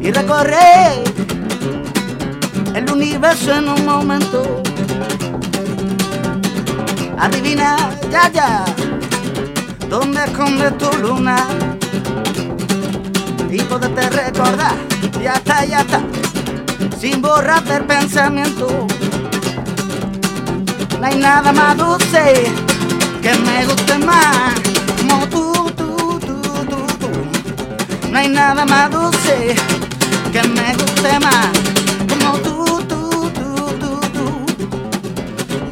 y recorrer el universo en un momento. Adivina, ya, ya, dónde esconde tu luna y poderte recordar, ya está, ya está, sin borrarte el pensamiento. No hay nada más dulce que me guste más, hay nada más dulce que me guste más, como tú, tú, tú, tú, tú.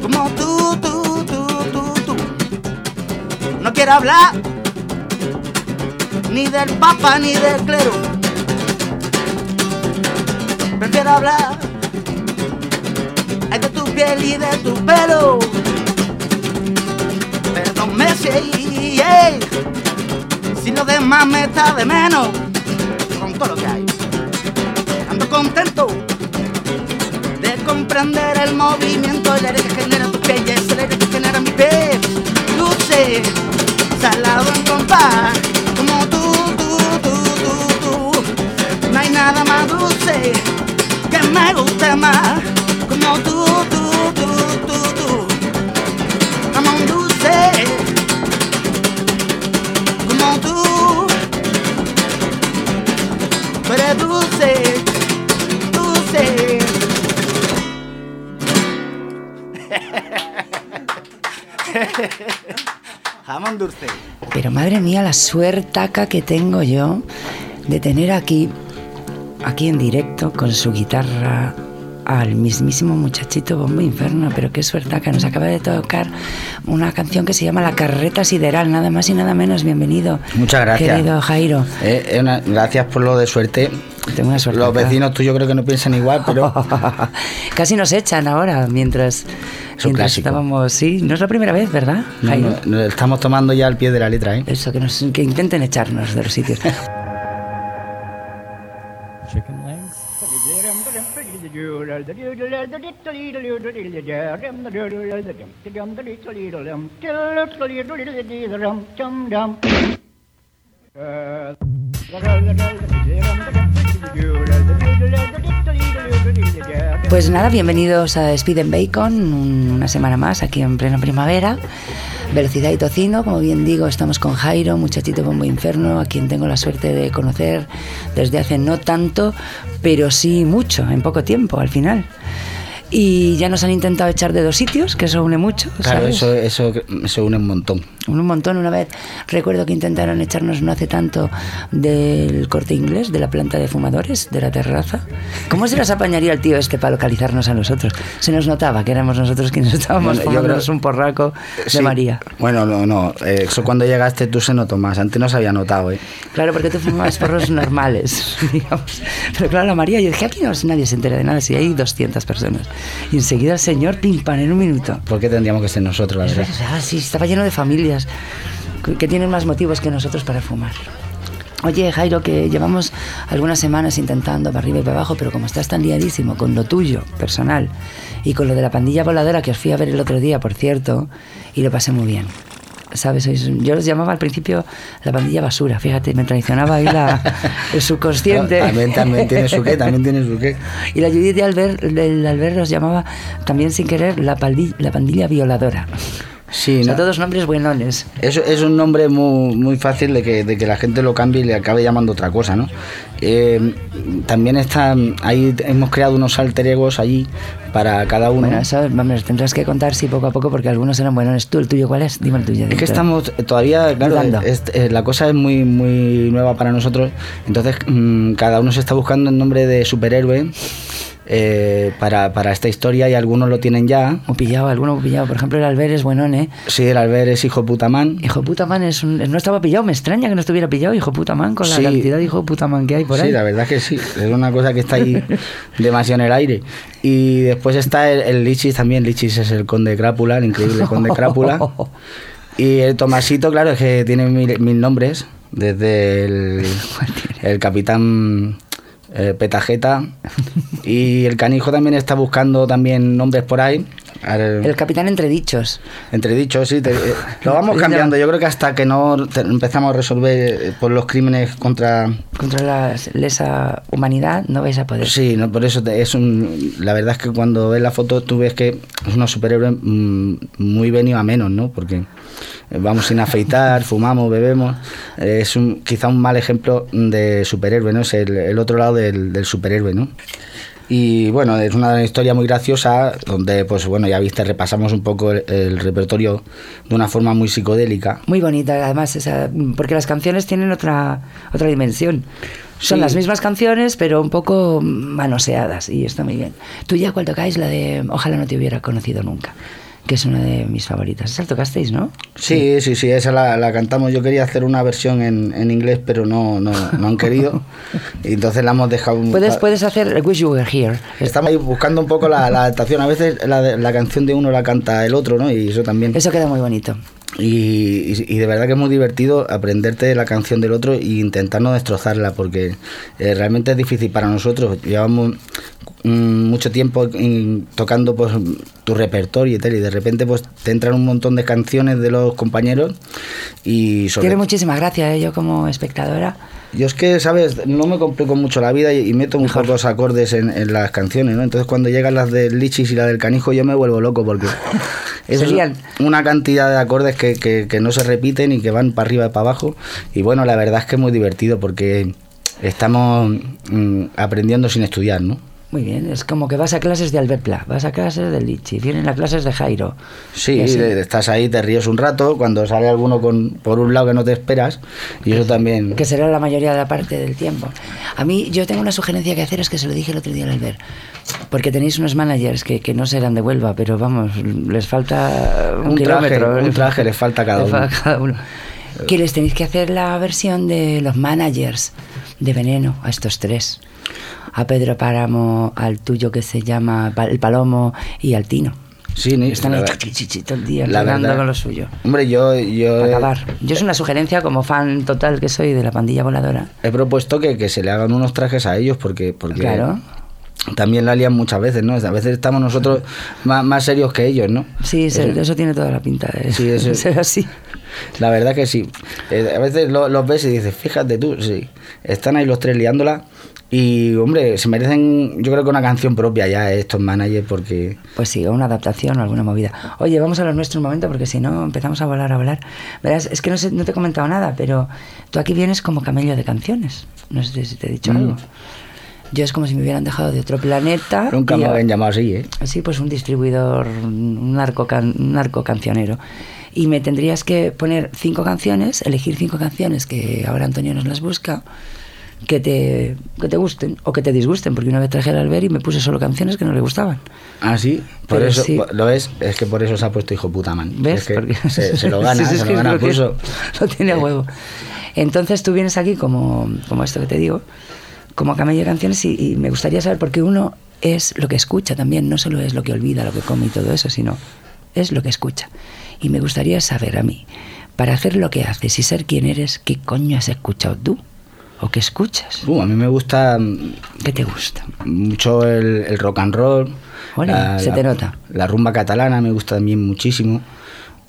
Como tú, tú, tú, tú, tú. No quiero hablar ni del papa ni del clero. Prefiero hablar de tu piel y de tu pelo. Perdón, Messi, ey, si lo demás me está de menos lo que hay. Ando contento de comprender el movimiento, el aire que genera tu piel es el aire que genera mi piel. Dulce, salado en compás, Pero madre mía, la suertaca que tengo yo de tener aquí, aquí en directo, con su guitarra, al mismísimo muchachito Bombo Inferno. Pero qué suertaca, nos acaba de tocar una canción que se llama La Carreta Sideral, nada más y nada menos. Bienvenido. Muchas gracias. Querido Jairo. Eh, eh, una- gracias por lo de suerte. Tengo una suerte. Los vecinos tuyos creo que no piensan igual, pero Casi nos echan ahora mientras, Es un mientras clásico. estábamos. Sí, no es la primera vez, ¿verdad? no, estamos tomando ya al pie de la letra, ¿eh? Eso, que, nos, que intenten echarnos de los sitios. Pues nada, bienvenidos a Speed and Bacon, un- una semana más aquí en plena primavera. Velocidad y tocino, como bien digo, estamos con Jairo, muchachito bombo inferno, a quien tengo la suerte de conocer desde hace no tanto, pero sí mucho, en poco tiempo al final. Y ya nos han intentado echar de dos sitios, que eso une mucho. Claro, ¿sabes? eso, eso, eso une un montón. Un montón, una vez recuerdo que intentaron echarnos no hace tanto del corte inglés, de la planta de fumadores, de la terraza. ¿Cómo se las apañaría el tío este para localizarnos a nosotros? Se nos notaba que éramos nosotros quienes estábamos Bueno, fumándonos creo- un porraco de Sí. María. Bueno, no, no. eso cuando llegaste tú se notó más. Antes no se había notado, ¿eh? Claro, porque tú fumabas porros normales, digamos. Pero claro, la María, yo dije, aquí no, nadie se entera de nada, si hay 200 personas. Y enseguida el señor, pim, pam, en un minuto. ¿Por qué tendríamos que ser nosotros, la verdad? verdad, sí, estaba lleno de familias que tienen más motivos que nosotros para fumar. Oye, Jairo, que llevamos algunas semanas intentando para arriba y para abajo, pero como estás tan liadísimo con lo tuyo, personal, y con lo de la pandilla voladora que os fui a ver el otro día, por cierto, y lo pasé muy bien. ¿Sabes? Yo los llamaba al principio la pandilla basura, fíjate, me traicionaba ahí la, el subconsciente. También, también tiene su qué, también tiene su qué. Y la Judith de Albert, del Albert los llamaba también sin querer la, la pandilla violadora. Sí, O sea, ¿no? todos nombres buenones. Es, es un nombre muy, muy fácil de que, de que la gente lo cambie y le acabe llamando otra cosa, ¿no? Eh, también está, ahí hemos creado unos alter egos allí para cada uno. Bueno, eso vamos, tendrás que contar sí poco a poco porque algunos eran buenones. ¿Tú, el tuyo cuál es? Dime el tuyo. Es que estamos todavía, claro, es- eh, la cosa es muy muy nueva para nosotros, entonces mm, cada uno se está buscando el nombre de superhéroe eh, para, para esta historia y algunos lo tienen ya. O pillado, alguno pillado. Por ejemplo, el Albert es buenón, ¿eh? Sí, el Albert es hijo puta man. Hijo puta man es un, no estaba pillado. Me extraña que no estuviera pillado, hijo puta man, con la Sí. cantidad de hijo puta man que hay por Sí, ahí. la verdad que sí, es una cosa que está ahí demasiado en el aire. Y después está el, el Lichis también, Lichis es el conde Crápula, el increíble conde Crápula. Y el Tomasito, claro, es que tiene mil, mil nombres, desde el, el capitán eh, Petajeta. Y el canijo también está buscando también nombres por ahí, El capitán entre dichos. Entre dichos, sí. te- eh, lo vamos cambiando. Yo creo que hasta que no te- empezamos a resolver eh, por los crímenes contra... Contra la lesa humanidad no vais a poder. Sí, no, por eso te- es un... La verdad es que cuando ves la foto tú ves que es unos superhéroes mm, muy venido a menos, ¿no? Porque eh, vamos sin afeitar, fumamos, bebemos. Eh, es un, quizá un mal ejemplo de superhéroe, ¿no? Es el, el otro lado del, del superhéroe, ¿no? Y bueno, es una historia muy graciosa donde, pues bueno, ya viste, repasamos un poco el, el repertorio de una forma muy psicodélica. Muy bonita, además, esa, porque las canciones tienen otra, otra dimensión. Son Sí. las mismas canciones, pero un poco manoseadas, y está muy bien. Tú ya, ¿cuál tocáis? La de Ojalá no te hubiera conocido nunca, que es una de mis favoritas. Esa la tocasteis, ¿no? Sí, sí, sí, esa la, la cantamos. Yo quería hacer una versión en, en inglés, pero no, no, no han querido. Y entonces la hemos dejado. un- Puedes, puedes hacer Wish You Were Here. Estamos ahí buscando un poco la, la adaptación. A veces la, la canción de uno la canta el otro, ¿no? Y eso también. Eso queda muy bonito. Y, y- y de verdad que es muy divertido aprenderte la canción del otro e intentar no destrozarla, porque eh, realmente es difícil para nosotros. Llevamos mucho tiempo mm, tocando pues tu repertorio y tal, y de repente pues te entran un montón de canciones de los compañeros y sobre Tiene muchísima gracia, ¿eh? yo como espectadora. yo es que, ¿sabes? No me complico mucho la vida y, y meto muy pocos acordes en, en las canciones, ¿no? Entonces cuando llegan las del Lichis y la del Canijo yo me vuelvo loco porque es Serían- una cantidad de acordes que, que- que no se repiten y que van para arriba y para abajo. Y bueno, la verdad es que es muy divertido porque estamos mm, aprendiendo sin estudiar, ¿no? Muy bien, es como que vas a clases de Albert Pla, vas a clases de Lichi, vienen a clases de Jairo. Sí, estás ahí, te ríes un rato, cuando sale alguno con, por un lado que no te esperas, y eso también... que será la mayoría de la parte del tiempo. A mí, yo tengo una sugerencia que hacer, es que se lo dije el otro día al Albert, porque tenéis unos managers que, que no serán de Huelva, pero vamos, les falta un, Un traje, un traje les falta uno. cada uno. Que les tenéis que hacer la versión de los managers de Veneno a estos tres. A Pedro Páramo, al tuyo que se llama El Palomo y al Tino. Sí, Están ahí todo el día verdad- con lo suyo. Hombre, yo, yo acabar. Yo es una sugerencia como fan total que soy de la pandilla voladora. he propuesto que, que se le hagan unos trajes a ellos porque, porque Claro. También la lían muchas veces, ¿no? A veces estamos nosotros más, más serios que ellos, ¿no? Sí, se- Eso- eso tiene toda la pinta de Sí, eso- ser así. La verdad que sí. Eh, a veces lo- los ves y dices, fíjate tú, sí. Están ahí los tres liándola y, hombre, se merecen, yo creo que una canción propia ya eh, estos managers porque... Pues sí, o una adaptación o alguna movida. Oye, vamos a lo nuestro un momento porque si no empezamos a volar, a volar. Verás, es que no, sé, no te he comentado nada, pero tú aquí vienes como camello de canciones. No sé si te he dicho Mm. algo. Yo es como si me hubieran dejado de otro planeta. Nunca me habían llamado así, ¿eh? Sí, pues un distribuidor, un narco, can- un narco cancionero. Y me tendrías que poner cinco canciones, elegir cinco canciones que ahora Antonio nos las busca, que te, que te gusten o que te disgusten, porque una vez traje al Albert y me puse solo canciones que no le gustaban. Ah, sí, por Pero eso, sí. lo ves, es que por eso se ha puesto hijo puta man. ¿Ves? Es que Porque- se, se lo gana, Sí, es se que lo gana lo pulso. Lo tiene a huevo. Entonces tú vienes aquí como, como esto que te digo, como camello de canciones y, y me gustaría saber por qué uno es lo que escucha también, no solo es lo que olvida, lo que come y todo eso, sino es lo que escucha. Y me gustaría saber a mí, para hacer lo que haces y ser quien eres, ¿qué coño has escuchado tú? ¿O qué escuchas? Uh, a mí me gusta mm, ¿Qué te gusta? mucho el, el rock and roll. Ole, se te nota. La rumba catalana me gusta también muchísimo.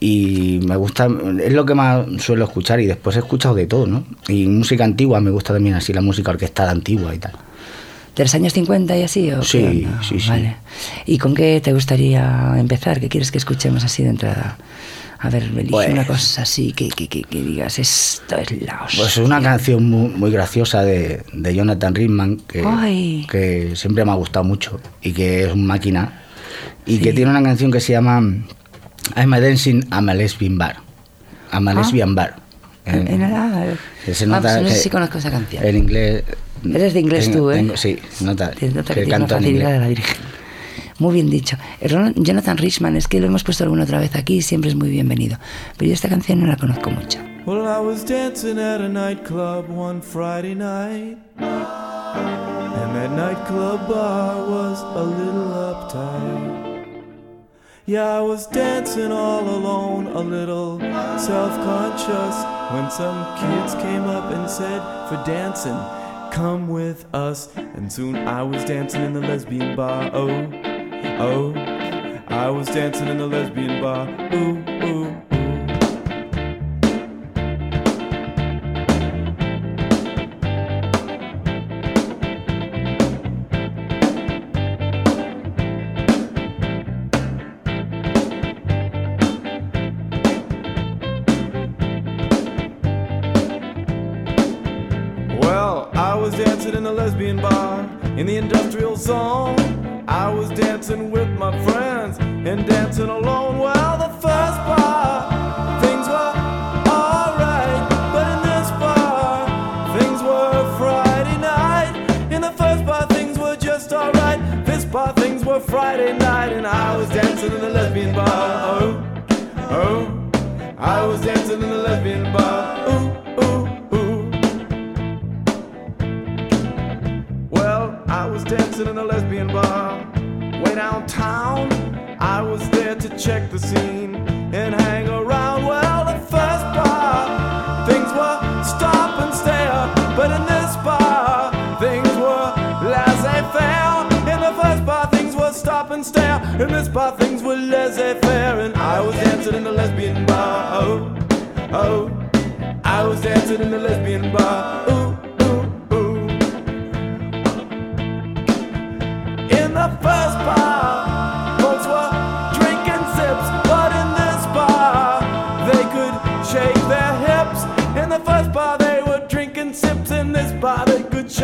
Y me gusta, es lo que más suelo escuchar. Y después he escuchado de todo, ¿no? Y música antigua me gusta también así, la música orquestada antigua y tal. ¿De los años 50 y así? ¿o Sí, sí, sí. Vale. ¿Y con qué te gustaría empezar? ¿Qué quieres que escuchemos así de entrada? A ver, elige Pues- una cosa así que, que, que, que digas, esto es la hostia. Pues es una canción muy, muy graciosa de, de Jonathan Rickman que, siempre me ha gustado mucho y que es un máquina. Y que tiene una canción que se llama I'm a Dancing I'm a Lesbian Bar. I'm a Ah. Lesbian Bar. En- en- ah, se ah, nota pues no sé que si conozco esa canción. El inglés. Eres de inglés tengo- tú, ¿eh? tengo- sí, nota, Te nota que, que tienes una canto en facilidad de la Virgen. Muy bien dicho. Eh, Jonathan Richman, es que lo hemos puesto alguna otra vez aquí, siempre es muy bienvenido. Pero yo esta canción no la conozco mucho. Well, I was dancing at a nightclub one Friday night. And that nightclub bar was a little uptight. Yeah, I was dancing all alone, a little self conscious. When some kids came up and said, For dancing, come with us. And soon I was dancing in the lesbian bar. Oh, oh. I was dancing in the lesbian bar. Ooh, ooh, a lesbian bar in the industrial zone. I was dancing with my friends and dancing alone. while the first bar, things were alright, but in this bar, things were Friday night. In the first bar, things were just alright. This bar, things were Friday night, and I was dancing in the lesbian bar. Oh, oh, I was dancing in the lesbian bar. Dancing in a lesbian bar way downtown. I was there to check the scene and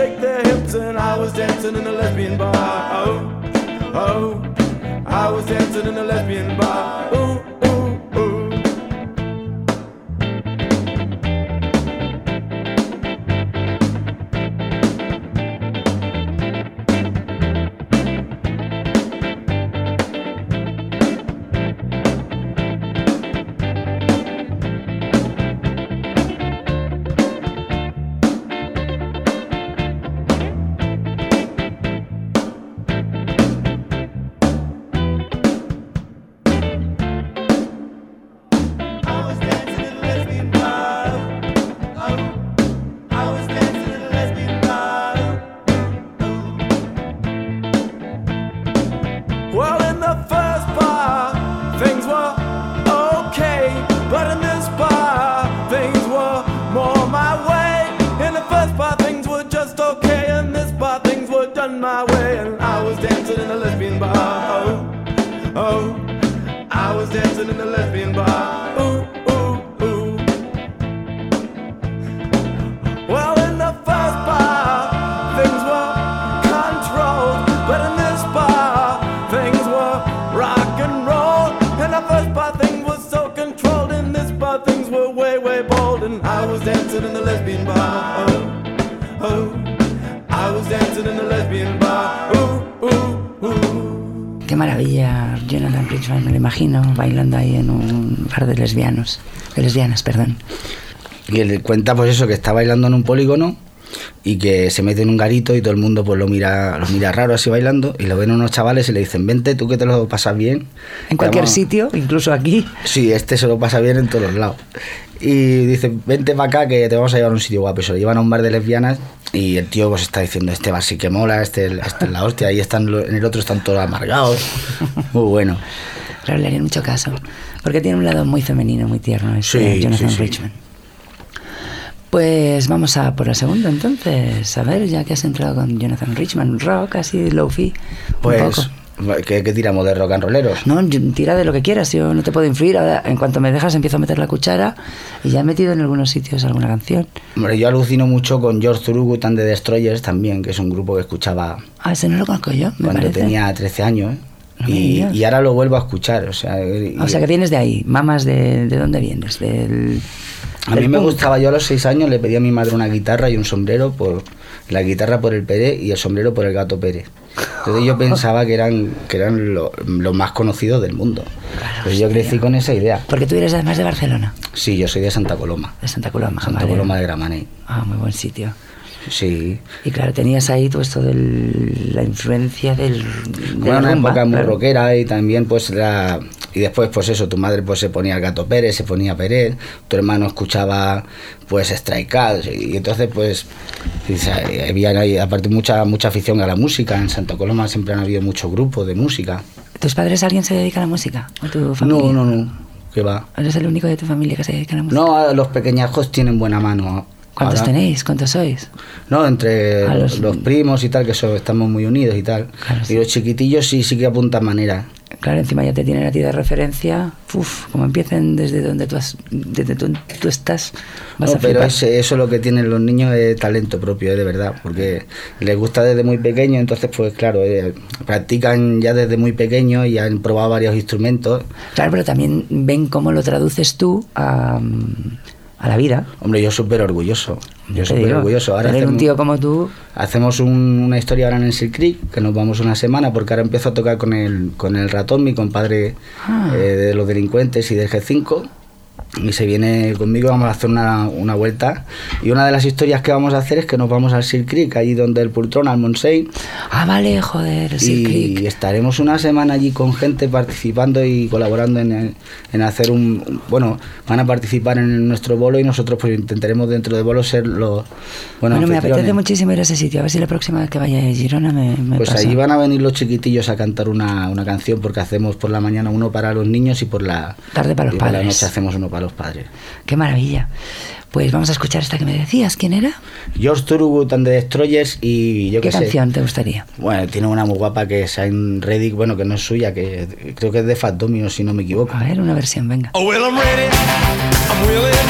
shake their hips, and I was dancing in a lesbian bar. Oh, oh, I was dancing in a lesbian bar. Ooh, Qué maravilla, Jonathan Richman, me lo imagino bailando ahí en un bar de lesbianos, de lesbianas, perdón. Y él cuenta pues eso, que está bailando en un polígono y que se mete en un garito y todo el mundo pues lo mira, lo mira raro así bailando y lo ven unos chavales y le dicen, vente tú que te lo pasas bien. En cualquier Vamos- sitio, incluso aquí. Sí, este se lo pasa bien en todos lados. Y dice, vente para acá que te vamos a llevar a un sitio guapo. Y se lo llevan a un bar de lesbianas y el tío pues está diciendo, este bar sí que mola, este, este es la hostia, ahí están, en el otro están todos amargados. Muy bueno. Claro, le harían mucho caso. Porque tiene un lado muy femenino, muy tierno, este Sí, Jonathan sí, sí. Richman. Pues vamos a por la segunda entonces. A ver, ya que has entrado con Jonathan Richman, rock, así, low-fi. un Pues, poco. ¿Qué, qué tiramos de rock and rolleros? No, tira de lo que quieras, yo no te puedo influir. Ahora, en cuanto me dejas, empiezo a meter la cuchara y ya he metido en algunos sitios alguna canción. Hombre, yo alucino mucho con George Thorogood and the Destroyers también, que es un grupo que escuchaba Ah, ese no lo conozco yo, me cuando parece. tenía 13 años. y, y ahora lo vuelvo a escuchar. O sea, y- O sea, que vienes de ahí. Mamas, de, ¿de dónde vienes? Del, A mí me punk. gustaba, yo a los seis años le pedí a mi madre una guitarra y un sombrero, por la guitarra por el Pérez y el sombrero por el gato Pérez. Entonces yo pensaba que eran, que eran lo- los más conocidos del mundo. Pues yo crecí con esa idea. Porque tú eres además de Barcelona, Sí, yo soy de Santa Coloma, de Santa Coloma. Santa vale. Coloma de Gramenet. Ah, muy buen sitio. Sí. Y claro, tenías ahí todo esto de la influencia del. de Bueno, la una rumba, época muy claro. rockera y también pues la... Y después pues eso, tu madre pues se ponía el gato Pérez, se ponía Pérez, tu hermano escuchaba pues Strike Cats y entonces pues y había ahí, aparte mucha mucha afición a la música, en Santa Coloma siempre han habido muchos grupos de música. ¿Tus padres alguien se dedica a la música? ¿O tu No, familia? no, no, que va. ¿Eres el único de tu familia que se dedica a la música? No, los pequeñajos tienen buena mano. ¿Cuántos Ahora- tenéis? ¿Cuántos sois? No, entre los, los- primos y tal, que so- estamos muy unidos y tal. Claro. Y los chiquitillos sí, sí que apuntan manera. Claro, encima ya te tienen a ti de referencia. Uf, como empiecen desde donde tú, has, desde tú, tú estás, vas No, a pero ese- eso es lo que tienen los niños es talento propio, eh, de verdad, porque les gusta desde muy pequeño, entonces pues claro, eh, practican ya desde muy pequeño y han probado varios instrumentos. Claro, pero también ven cómo lo traduces tú a, a la vida. Hombre, yo súper orgulloso, yo súper orgulloso. Ahora tener un hacemos, tío como tú, hacemos un- una historia ahora en el Silk Creek, que nos vamos una semana, porque ahora empiezo a tocar con el, con el ratón, mi compadre Ah. eh, de los delincuentes y del G5. Y se viene conmigo, vamos a hacer una, una vuelta. Y una de las historias que vamos a hacer es que nos vamos al Silk Creek, allí donde el Pultrón, al Montseny, ah, vale, joder, sí, y estaremos una semana allí con gente participando y colaborando en, el- en hacer un, bueno van a participar en nuestro bolo y nosotros pues intentaremos dentro del bolo ser los bueno, Bueno, me apetece muchísimo ir a ese sitio. A ver si la próxima vez que vaya a Girona me, me pues pasa. allí van a venir los chiquitillos a cantar una, una canción porque hacemos por la mañana uno para los niños y por la Tarde para los y por la padres. noche hacemos uno para los padres Qué maravilla. Pues vamos a escuchar esta que me decías. ¿Quién era? George Thorogood and the Destroyers y yo ¿Qué qué sé canción te gustaría? bueno tiene una muy guapa que es Shine Reddick bueno que no es suya que creo que es de Fat Domino si no me equivoco A ver, una versión, venga. Oh, well, I'm ready. I'm willing,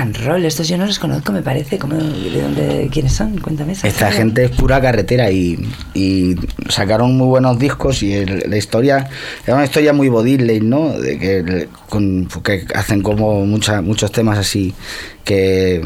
and. Estos yo no los conozco, me parece. ¿Cómo, ¿De dónde? ¿Quiénes son? Cuéntame. esa Esta gente es pura carretera y, sacaron muy buenos discos y el- la historia es una historia muy bodile, ¿no? De que, con- que hacen como mucha- muchos temas así que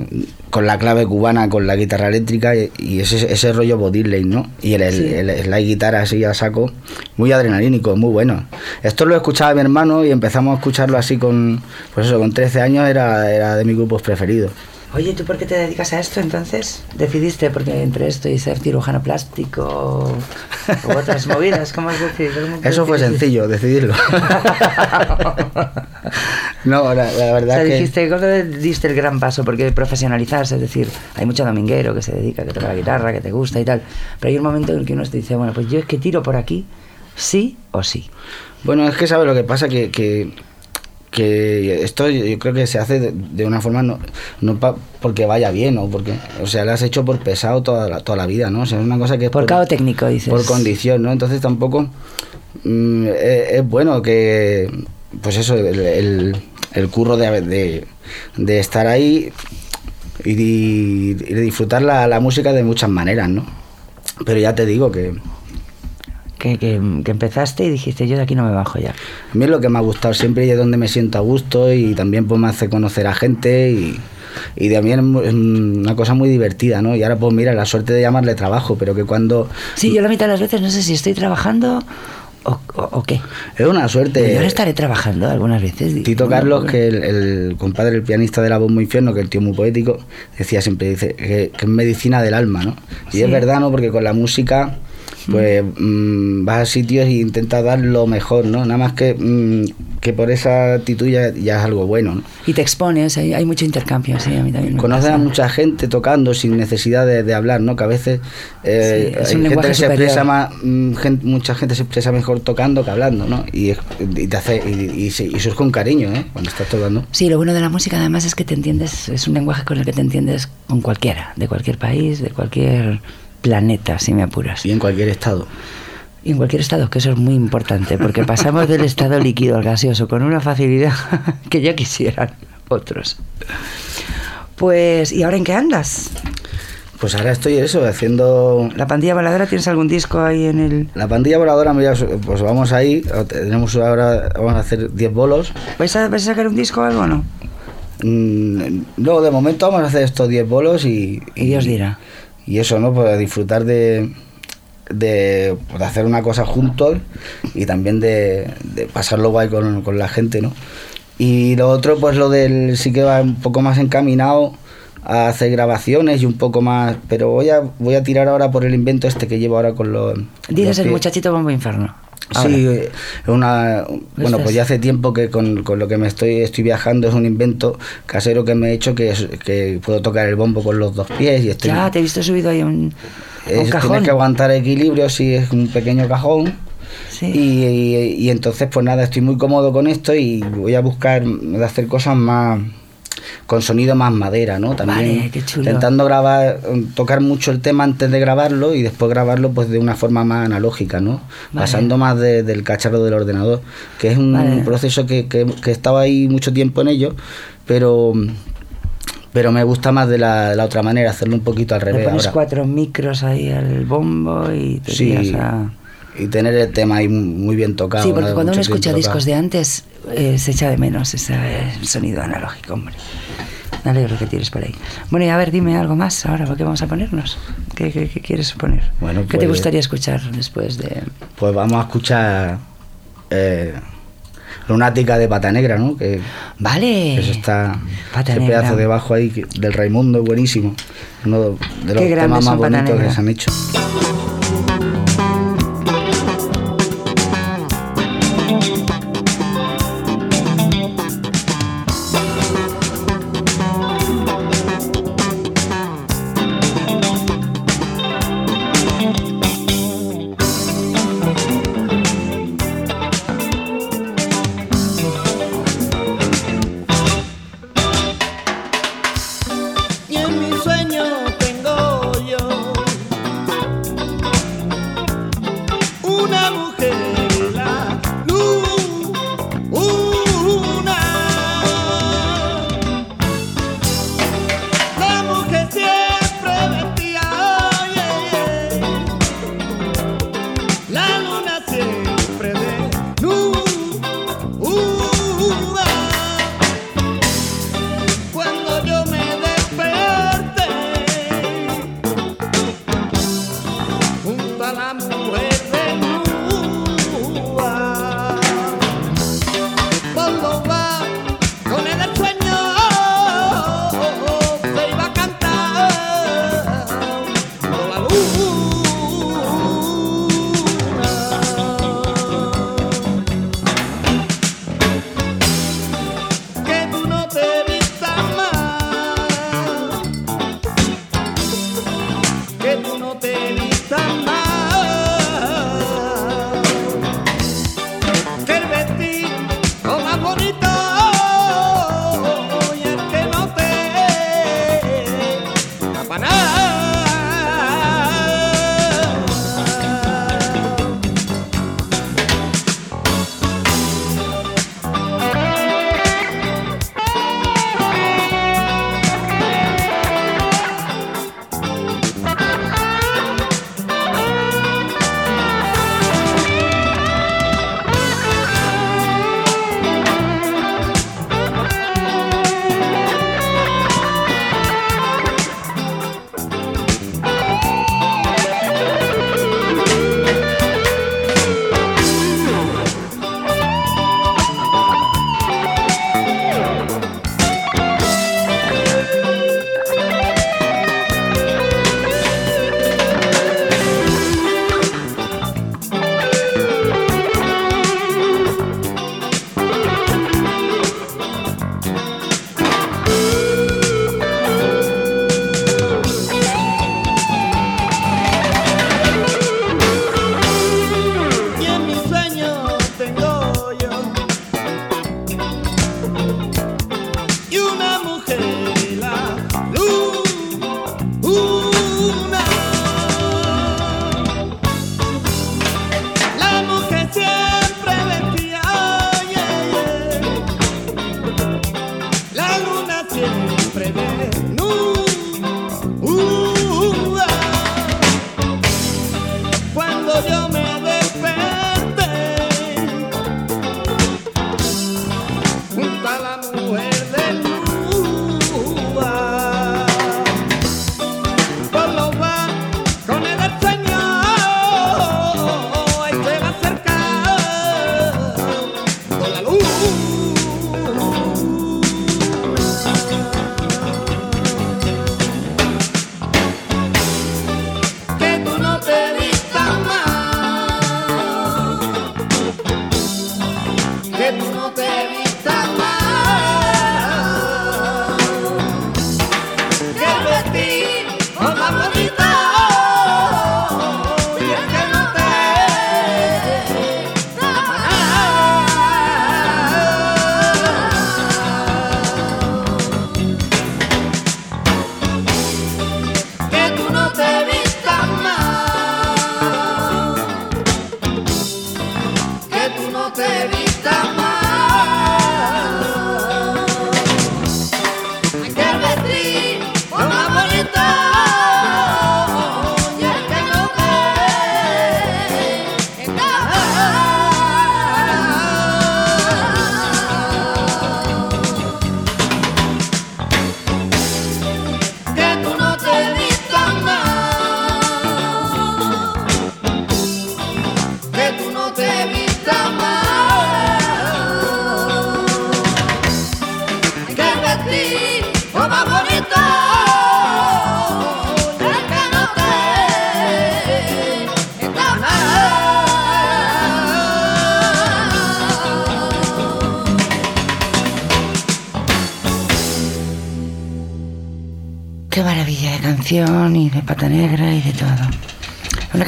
con la clave cubana, con la guitarra eléctrica y, y ese, ese rollo bodile, ¿no? Y el- el- la guitarra así a saco, muy adrenalínico, muy bueno. Esto lo escuchaba mi hermano y empezamos a escucharlo así con, pues eso, con 13 años era, era de mis grupos preferidos. Oye, ¿tú por qué te dedicas a esto entonces? ¿Decidiste porque entre esto y ser cirujano plástico u otras movidas? ¿Cómo has decidido? ¿Cómo Eso fue decidiste? sencillo, decidirlo. no, la, la O sea, verdad que... dijiste, ¿cómo diste el gran paso? Porque profesionalizarse, es decir, hay mucho dominguero que se dedica, que toca la guitarra, que te gusta y tal. Pero hay un momento en el que uno te dice, bueno, pues yo es que tiro por aquí, sí o sí. Bueno, es que sabes lo que pasa que, que, que esto yo creo que se hace de, de una forma no, no pa- porque vaya bien o porque, o sea, lo has hecho por pesado toda la, toda la vida, ¿no? O sea, es una cosa que es Por cabo técnico, dices. por condición, ¿no? Entonces tampoco mm, es, es bueno que, pues eso, el, el- el curro de, de, de estar ahí y, y de disfrutar la, la música de muchas maneras, ¿no? Pero ya te digo que Que, que, que empezaste y dijiste, yo de aquí no me bajo ya. a mí es lo que me ha gustado siempre y es donde me siento a gusto y también pues me hace conocer a gente y, y también es una cosa muy divertida, ¿no? Y ahora pues mira, la suerte de llamarle trabajo, pero que cuando... Sí, yo la mitad de las veces no sé si estoy trabajando o, o- o qué. Es una suerte... Yo ahora estaré trabajando algunas veces. Tito Carlos, que el, el compadre, el pianista de la voz muy infierno, que el tío muy poético, decía siempre, dice, que, que es medicina del alma, ¿no? Y Sí. es verdad, ¿no? Porque con la música, pues mm, vas a sitios e intentas dar lo mejor, ¿no? Nada más que, mm, que por esa actitud ya, ya es algo bueno, ¿no? Y te expones, hay, hay mucho intercambio, sí, a mí también. me Conoces a mucha gente tocando sin necesidad de, de hablar, ¿no? Que a veces eh, Sí, es hay un gente lenguaje que se superior. expresa más, mm, mucha gente se expresa mejor tocando que hablando, ¿no? Y, es- y te hace y, y se- y surge un cariño, ¿eh? Cuando estás tocando. Sí, lo bueno de la música además es que te entiendes, es un lenguaje con el que te entiendes con cualquiera, de cualquier país, de cualquier planeta, si me apuras. Y en cualquier estado. Y en cualquier estado, que eso es muy importante, porque pasamos del estado líquido al gaseoso con una facilidad que ya quisieran otros. Pues, ¿y ahora en qué andas? Pues ahora estoy eso, haciendo ¿La pandilla baladora tienes algún disco ahí en el...? la pandilla voladora, pues vamos ahí, tenemos ahora, vamos a hacer 10 bolos. ¿Vais a, vais a sacar un disco o algo o no? Mm, no, de momento vamos a hacer estos 10 bolos y... Y Dios dirá. Y eso, ¿no? Pues disfrutar de, de, pues, de hacer una cosa juntos y también de, de pasarlo guay con, con la gente, ¿no? Y lo otro, pues lo del sí que va un poco más encaminado a hacer grabaciones y un poco más... Pero voy a, voy a tirar ahora por el invento este que llevo ahora con los... Diles los el muchachito bombo inferno. Ahora. Sí, eh, una, bueno, pues ya hace tiempo que con, con lo que me estoy, estoy viajando es un invento casero que me he hecho que, es- que puedo tocar el bombo con los dos pies y estoy... Ya, te he visto subido ahí un, a un es- cajón. Tienes que aguantar equilibrio si es un pequeño cajón. Sí. Y, y- y entonces, pues nada, estoy muy cómodo con esto y voy a buscar de hacer cosas más con sonido más madera, ¿no? También Vale, qué chulo. intentando grabar, tocar mucho el tema antes de grabarlo y después grabarlo pues de una forma más analógica, ¿no? Vale. Pasando más de- del cacharro del ordenador, que es un Vale. proceso que, que, que estaba ahí mucho tiempo en ello, pero pero me gusta más de la, de la otra manera, hacerlo un poquito al Le revés pones ahora. cuatro micros ahí al bombo y te Sí, tiras a... y tener el tema ahí muy bien tocado. Sí, porque ¿no? cuando uno Mucho tiempo escucha discos de antes, eh, se echa de menos ese sonido analógico, hombre. Me alegro que tires por ahí. Bueno, y a ver, dime algo más ahora, ¿por qué vamos a ponernos? ¿Qué, qué- qué quieres poner? Bueno, ¿Qué te pues- gustaría escuchar después de...? Pues vamos a escuchar eh, Lunática de Pata Negra, ¿no? Que Vale. eso está, Pata ese Negra. pedazo de bajo ahí que- del Raimundo es buenísimo. Uno de los temas más bonitos que se han hecho.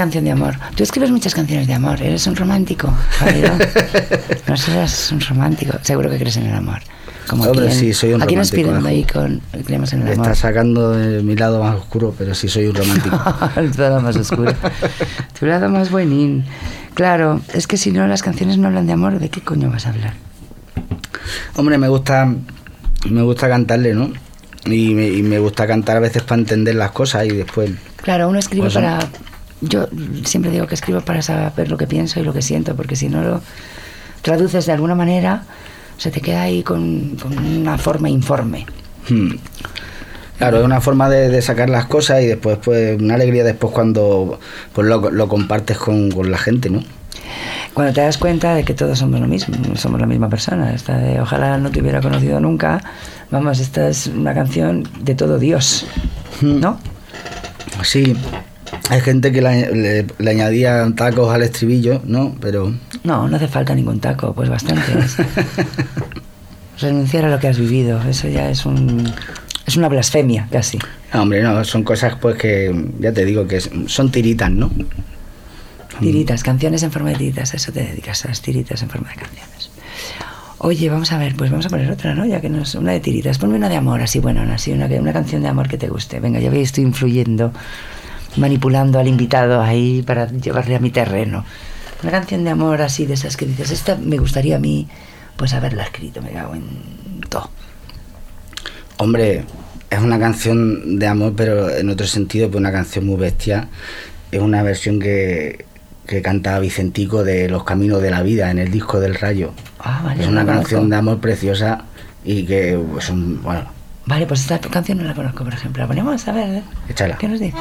Canción de amor. Tú escribes muchas canciones de amor. ¿Eres un romántico? No serás un romántico. Seguro que crees en el amor. Como Hombre, quién- sí, soy un ¿A quién ¿eh? ahí con creemos en el amor? está sacando de mi lado más oscuro, pero sí soy un romántico. tu lado más oscuro. tu lado más buenín. Claro, es que si no las canciones no hablan de amor, ¿de qué coño vas a hablar? Hombre, me gusta, me gusta cantarle, ¿no? Y me, y me gusta cantar a veces para entender las cosas y después... Claro, uno escribe Pues para... Yo siempre digo que escribo para saber lo que pienso y lo que siento, porque si no lo traduces de alguna manera, se te queda ahí con, con una forma informe. hmm. Claro, es una forma de, de sacar las cosas y después, pues, una alegría después cuando pues, lo, lo compartes con, con la gente, ¿no? Cuando te das cuenta de que todos somos lo mismo, somos la misma persona. Esta de ojalá no te hubiera conocido nunca, vamos, esta es una canción de todo Dios, ¿no? Sí, hay gente que le, le- le añadía tacos al estribillo, ¿no? Pero No, no hace falta ningún taco, pues bastantes. Renunciar a lo que has vivido, eso ya es un es una blasfemia casi. No, hombre, no, son cosas pues que, ya te digo, que son tiritas, ¿no? Tiritas, canciones en forma de tiritas, a eso te dedicas, a las tiritas en forma de canciones. Oye, vamos a ver, pues vamos a poner otra, ¿no? Ya que no es una de tiritas, ponme una de amor, así, bueno, así, una, que- una canción de amor que te guste. Venga, ya veis, estoy influyendo, manipulando al invitado ahí para llevarle a mi terreno. Una canción de amor así, de esas que dices, esta me gustaría a mí, pues haberla escrito, me cago en todo. Hombre, es una canción de amor, pero en otro sentido, pues una canción muy bestia. Es una versión que, que canta Vicentico de Los Caminos de la Vida en el disco del Rayo. Ah, vale, es una canción conozco. de amor preciosa y que, pues, un- bueno, Vale, pues esta canción no la conozco, por ejemplo. La ponemos a ver, ¿eh? échala. ¿Qué nos dice?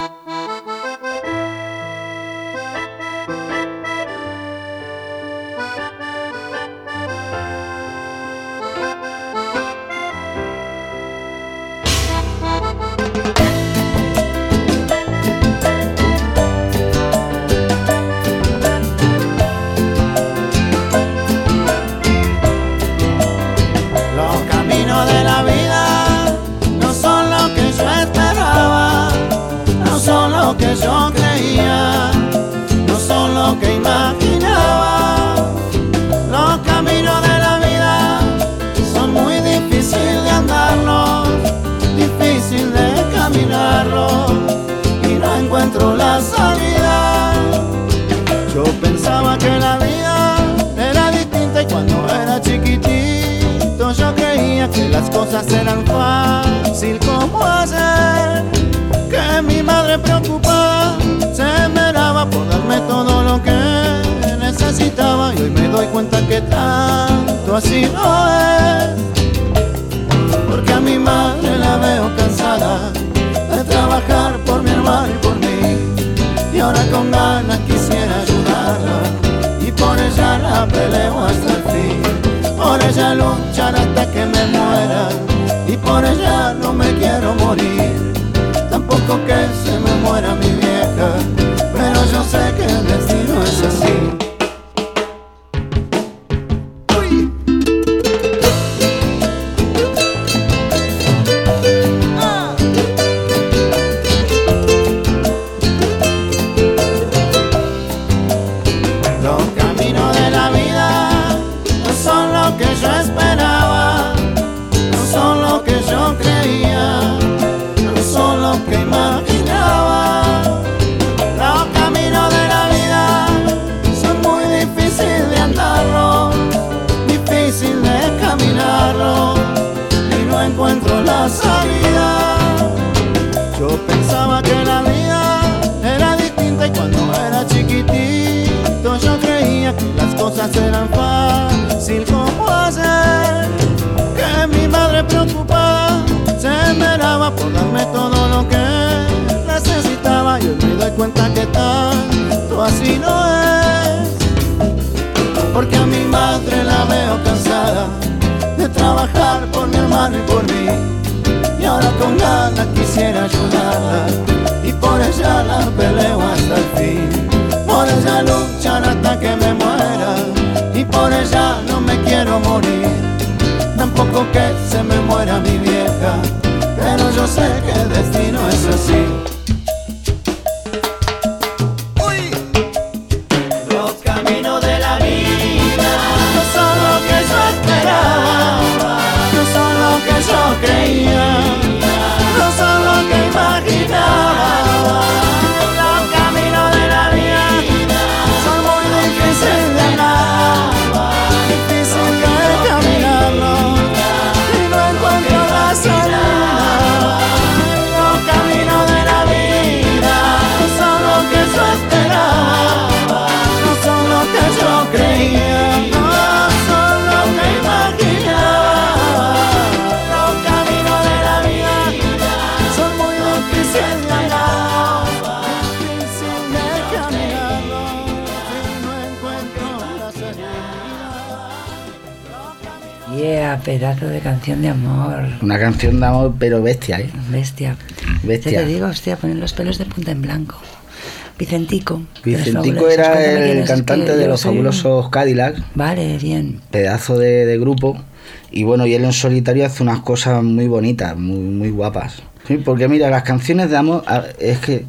Hasta que me muera y por ella no me quiero morir. Tampoco que Tampoco que se me muera mi vieja, pero yo sé que el destino es así. Pedazo de canción de amor. Una canción de amor, pero bestia, ¿eh? Bestia. Bestia. Ya te digo, hostia, ponen los pelos de punta en blanco. Vicentico. Vicentico era el cantante que de los fabulosos Cadillac, Vale, bien. pedazo de, de grupo. Y bueno, y él en solitario hace unas cosas muy bonitas, muy, muy guapas. Sí, porque mira, las canciones de amor es que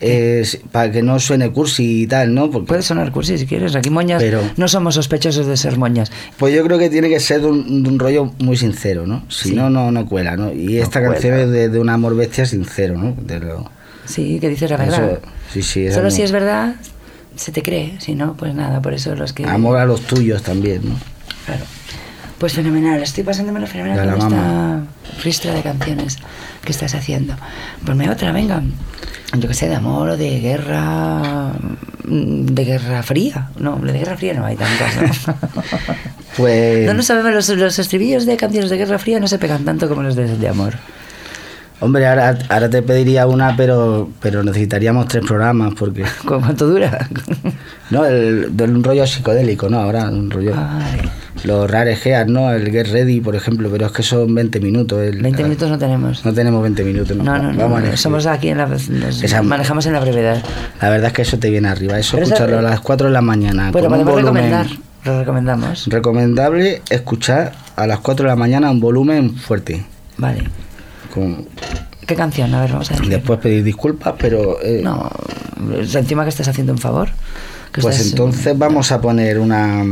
eh, para que no suene cursi y tal, ¿no? Porque, Puede sonar cursi si quieres. Aquí moñas Pero- no somos sospechosos de ser moñas. pues yo creo que tiene que ser de un, de un rollo muy sincero, ¿no? Si Sí. no, no, no cuela, ¿no? Y esta cuela. canción es de, de un amor bestia sincero, ¿no? De lo- Sí, que dices la verdad. eso- sí, Solo si es verdad, se te cree. Si no, pues nada. Por eso los que. Amor a los tuyos también, ¿no? Claro. Pues fenomenal, estoy pasándomelo fenomenal con esta ristra de canciones que estás haciendo. Ponme otra, venga. Yo que sé, de amor o de guerra. mm, de guerra fría. No, de guerra fría no hay tantas, ¿no? Pues, no, no sabemos, los, los estribillos de canciones de guerra fría no se pegan tanto como los de, de amor. hombre, ahora, ahora te pediría una, pero, pero necesitaríamos tres programas, porque... ¿Cu- ¿Cuánto dura? No, el, un rollo psicodélico, ¿no? Ahora, un rollo... Ay, Los Rare Gear, ¿no? El Get Ready, por ejemplo, pero es que son 20 minutos. el- 20 minutos no tenemos. No tenemos 20 minutos, ¿no? No, no. Vamos no, somos aquí en la. nos Esa- manejamos en la brevedad. La verdad es que eso te viene arriba. Eso Pero esa- escucharlo a las 4 de la mañana. Bueno, podemos volumen recomendar. Lo recomendamos. Recomendable escuchar a las 4 de la mañana un volumen fuerte. Vale. Con, ¿Qué canción? A ver, vamos a ver. después pedir disculpas, pero... eh, No, encima que estás haciendo un favor. pues estás- entonces vamos a poner una,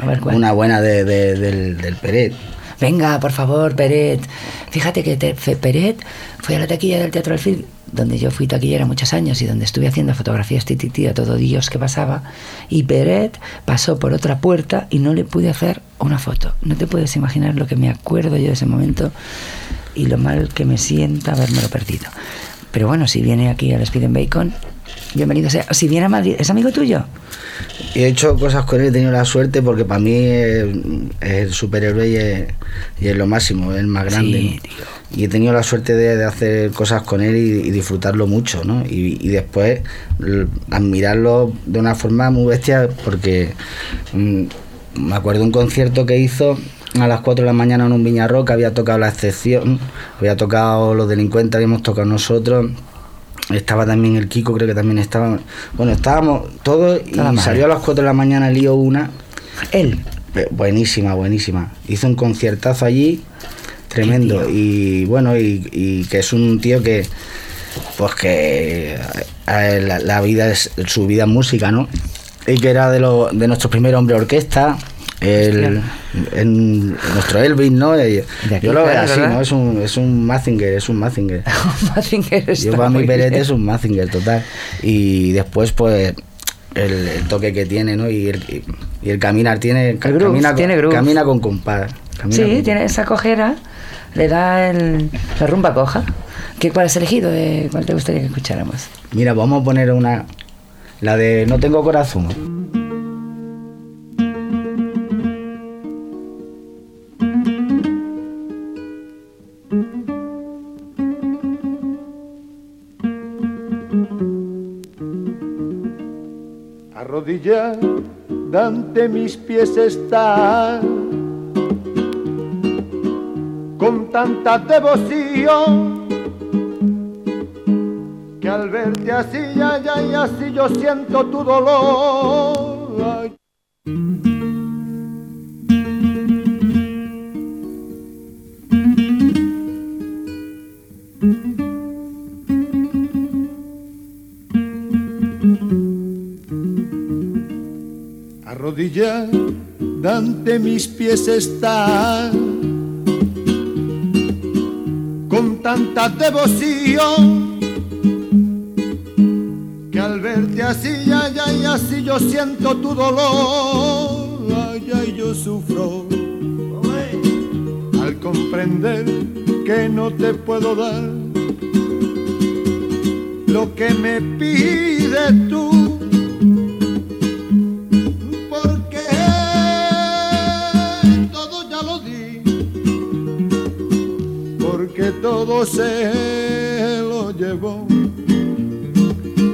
A ver, ¿cuál? una buena de, de- del, del Peret. Venga, por favor, Peret. Fíjate que te- Fe- Peret fue a la taquilla del Teatro Alfil, donde yo fui taquillera muchos años y donde estuve haciendo fotografías tititi a todo Dios que pasaba. Y Peret pasó por otra puerta y no le pude hacer una foto. No te puedes imaginar lo que me acuerdo yo de ese momento y lo mal que me sienta haberme perdido. Pero bueno, si viene aquí al Speed and Bacon, bienvenido sea. Si viene a Madrid, ¿es amigo tuyo? He hecho cosas con él, he tenido la suerte porque para mí es, es el superhéroe y es, y es lo máximo, es el más grande. Sí, ¿no? Y he tenido la suerte de, de hacer cosas con él y, y disfrutarlo mucho, ¿no? Y, y después l- admirarlo de una forma muy bestia porque mm, me acuerdo un concierto que hizo a las 4 de la mañana en un Viñarroca, había tocado La Excepción, había tocado Los Delincuentes, habíamos tocado nosotros. Estaba también el Kiko, creo que también estaba. Bueno, estábamos todos y salió a las 4 de la mañana Lío una. Él. eh, Buenísima, buenísima. Hizo un conciertazo allí, tremendo. Y bueno, y, y que es un tío que, pues que la, la vida es su vida en música, ¿no? Y que era de, los de nuestros primeros hombres orquesta. El, en nuestro Elvis, ¿no? Aquí, yo lo veo así. ¿no? Es un, es un Mazinger, es un Mazinger. Mazinger Yo para perete bien. es un Mazinger total. Y después, pues, el, el toque que tiene, ¿no? Y el, y el caminar tiene. groove, camina, con- tiene groove. camina con compás. Sí, con- tiene esa cojera, le da el, la rumba coja. ¿Qué, ¿Cuál has elegido? De, ¿Cuál te gustaría que escucháramos? Mira, vamos a poner una. La de No tengo corazón. Arrodillada ante mis pies está con tanta devoción que al verte así, ay, ay, así yo siento tu dolor. Ante mis pies está con tanta devoción que al verte así, ay, ay, así yo siento tu dolor, ay, ay, yo sufro al comprender que no te puedo dar lo que me pides tú. Todo se lo llevó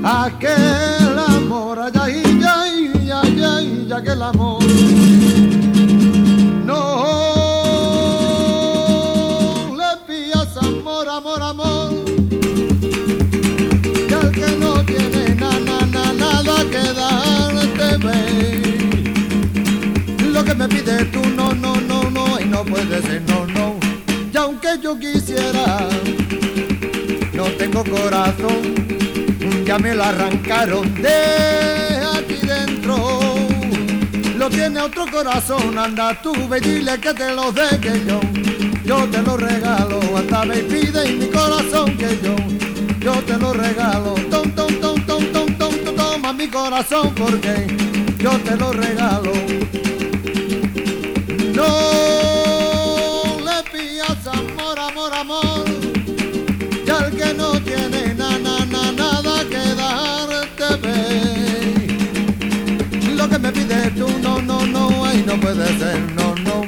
aquel amor, ay, ay, ay, ay, ay, aquel amor. quisiera. No tengo corazón, ya me lo arrancaron de aquí dentro. Lo tiene otro corazón, anda tú, ve, dile que te lo dé que yo. Yo te lo regalo, hasta me pide y mi corazón que yo. Yo te lo regalo, tom, tom, tom, tom, tom, tom, toma mi corazón porque yo te lo regalo. No. Lo que me pides tú, no, no, no, ay, no puede ser, no, no.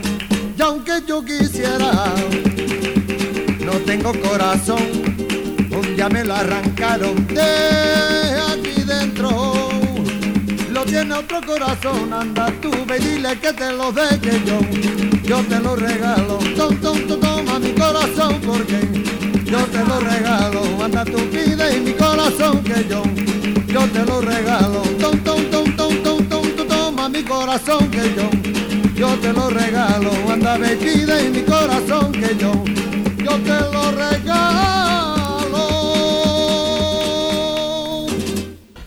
Y aunque yo quisiera, no tengo corazón, un día me lo arrancaron de aquí dentro. Lo tiene otro corazón, anda tú, ve dile que te lo dé que yo, yo te lo regalo. Tom, tom, toma mi corazón porque yo te lo regalo. Anda tú pide y mi corazón que yo, yo te lo regalo. Tom, tom, tom, tom, tom, tom, tom, toma mi corazón que yo, yo te lo regalo. Anda ve y pide y mi corazón que yo, yo te lo regalo.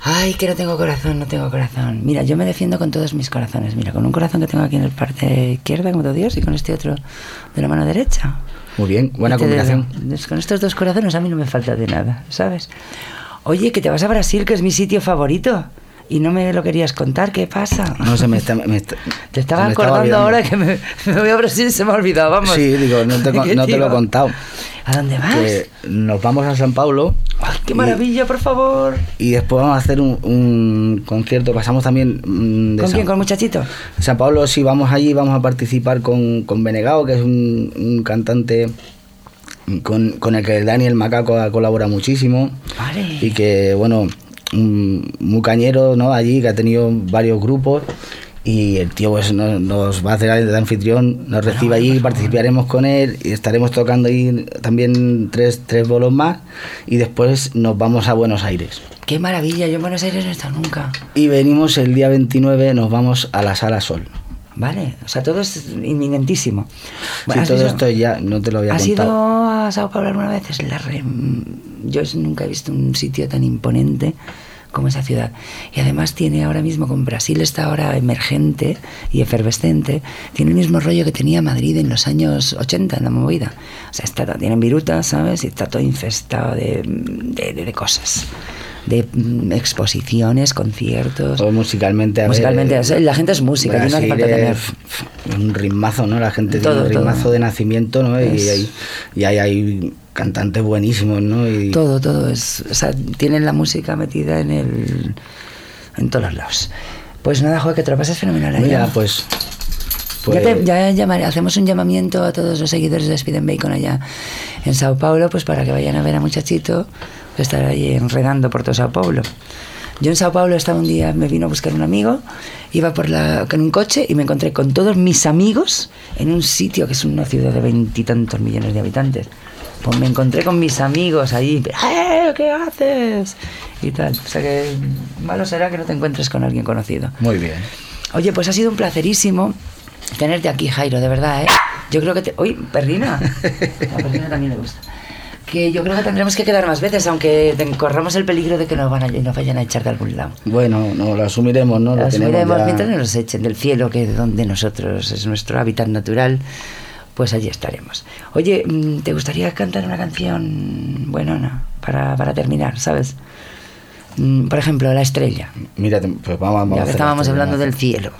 Ay, que no tengo corazón, no tengo corazón. Mira, yo me defiendo con todos mis corazones. Mira, con un corazón que tengo aquí en el parte izquierda, como todo Dios, y con este otro de la mano derecha. Muy bien, buena combinación. Con estos dos corazones a mí no me falta de nada, ¿sabes? Oye, que te vas a Brasil, que es mi sitio favorito. Y no me lo querías contar, ¿qué pasa? No se me está. me está- Te estaba me acordando olvidando. ahora que me, me voy a Brasil y se me ha olvidado, vamos. Sí, digo, no te, ¿Qué no te lo he contado. ¿A dónde vas? Que nos vamos a San Paulo. Ay, ¡Qué y- maravilla, por favor! Y después vamos a hacer un, un concierto. Pasamos también mm, de ¿Con San, quién? ¿Con muchachito? San Pablo. Sí, vamos allí, vamos a participar con, con Benegao, que es un, un cantante con, con el que Daniel Macaco ha colaborado muchísimo. Vale. Y que, bueno, muy cañero, ¿no? Allí, que ha tenido varios grupos. Y el tío pues, nos, nos va a hacer de anfitrión, nos recibe allí, participaremos con él y estaremos tocando ahí también tres, tres bolos más y después nos vamos a Buenos Aires. ¡Qué maravilla! Yo en Buenos Aires no he estado nunca. Y venimos el día 29, nos vamos a la Sala Sol. Vale, o sea, todo es inminentísimo. Sí, ¿has todo ido- esto ya no te lo había ¿Has contado. ido a Sao Paulo alguna vez? Es la re- Yo nunca he visto un sitio tan imponente como esa ciudad. Y además tiene ahora mismo, con Brasil está ahora emergente y efervescente, tiene el mismo rollo que tenía Madrid en los años 80, en la movida. O sea, está, tienen virutas, ¿sabes? Y está todo infestado de, de, de- de cosas. De mm, exposiciones, conciertos. O musicalmente. a Musicalmente, eh, la gente es música, aquí no hace Brasil falta tener- un ritmazo, ¿no? La gente Todo, tiene un ritmazo todo. de nacimiento, ¿no? Y hay, y hay, hay cantantes buenísimos, ¿no? Y, Todo, todo es. O sea, tienen la música metida en el. en todos los lados. Pues nada, joder, que te lo pases fenomenal allá. Mira, pues. pues ya, te- ya llamaré, hacemos un llamamiento a todos los seguidores de Speed and Bacon allá en Sao Paulo, pues para que vayan a ver a Muchachito, que estará ahí enredando por todo Sao Paulo. Yo en Sao Paulo estaba un día, me vino a buscar un amigo, iba por la, con un coche y me encontré con todos mis amigos en un sitio que es una ciudad de veintitantos millones de habitantes. Pues me encontré con mis amigos ahí, ¡eh! ¿Qué haces? Y tal. O sea que malo será que no te encuentres con alguien conocido. Muy bien. Oye, pues ha sido un placerísimo tenerte aquí, Jairo, de verdad, ¿eh? Yo creo que te... ¡Uy, perrina! A perrina también le gusta. Que yo creo que tendremos que quedar más veces, aunque corramos el peligro de que nos, van a, nos vayan a echar de algún lado. Bueno, no, lo asumiremos, ¿no? Lo asumiremos ya- mientras no nos echen del cielo, que es donde nosotros es nuestro hábitat natural, pues allí estaremos. Oye, mm, ¿te gustaría cantar una canción buenona para, para terminar, sabes? Mm, Por ejemplo, La Estrella. Mira, pues vamos, vamos ya que estábamos hablando del cielo,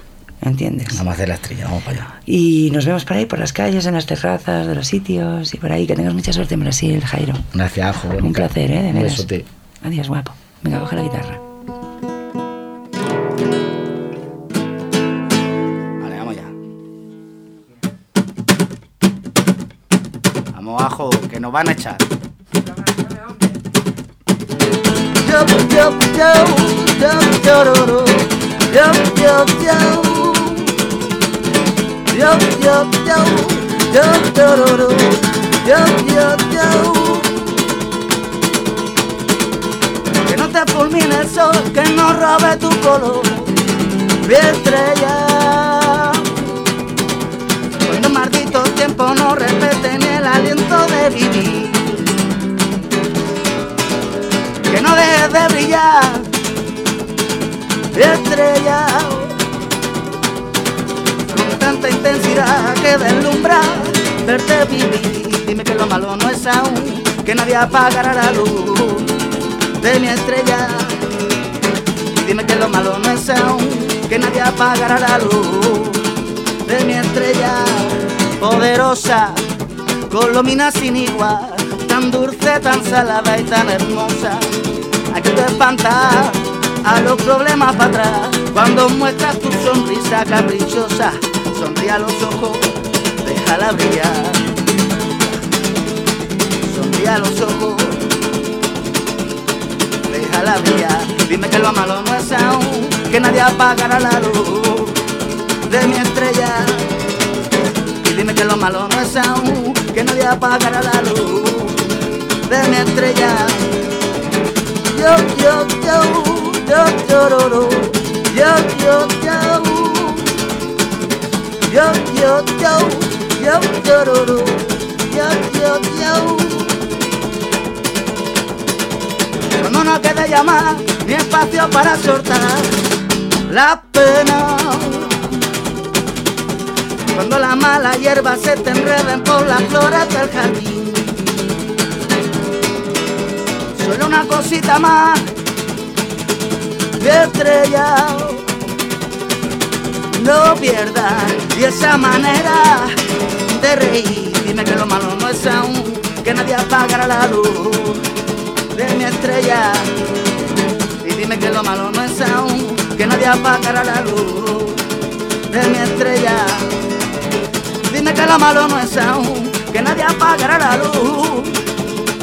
¿entiendes? a- Vamos a hacer la estrella, vamos para allá. Y nos vemos por ahí, por las calles, en las terrazas de los sitios y por ahí. Que tengas mucha suerte en Brasil, Jairo. Gracias, Ajo. Un placer, ¿eh? De Un veras. besote. Adiós, guapo. Venga, coge la guitarra. Vale, vamos ya. Vamos, ajo, que nos van a echar. Yo, yo, yo, yo. Yo, yo, yo. Yo, yo, yo. Que no te fulmine el sol, que no robe tu color, mi estrella. Cuando maldito tiempo no respete ni el aliento de vivir. Que no dejes de brillar, mi estrella. Tanta intensidad que deslumbra verte vivir. Dime que lo malo no es aún, que nadie apagará la luz de mi estrella. Dime que lo malo no es aún, que nadie apagará la luz de mi estrella. Poderosa, con lumina sin igual, tan dulce, tan salada y tan hermosa. Hay que te espanta a los problemas para atrás, cuando muestras tu sonrisa caprichosa. Sonríe a los ojos, déjala brillar. Sonríe a los ojos déjala brillar. Dime que lo malo no es aún, que nadie apagará la luz de mi estrella. Y dime que lo malo no es aún, que nadie apagará la luz de mi estrella. Yo, yo, yo, yo, yo, yo, yo, yo, yo, yo, yo, yo, yo, yo, yo, yo. Pero no nos quede llamar ni espacio para soltar la pena. Cuando la mala hierba se te enreden por las flores del jardín. Solo una cosita más de estrella. No pierdas y esa manera de reír. Dime que lo malo no es aún, que nadie apagará la luz de mi estrella. Y dime que lo malo no es aún, que nadie apagará la luz de mi estrella. Dime que lo malo no es aún, que nadie apagará la luz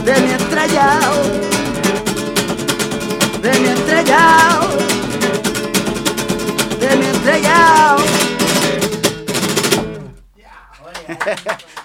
de mi estrella. De mi estrella. dele entregar. É yeah.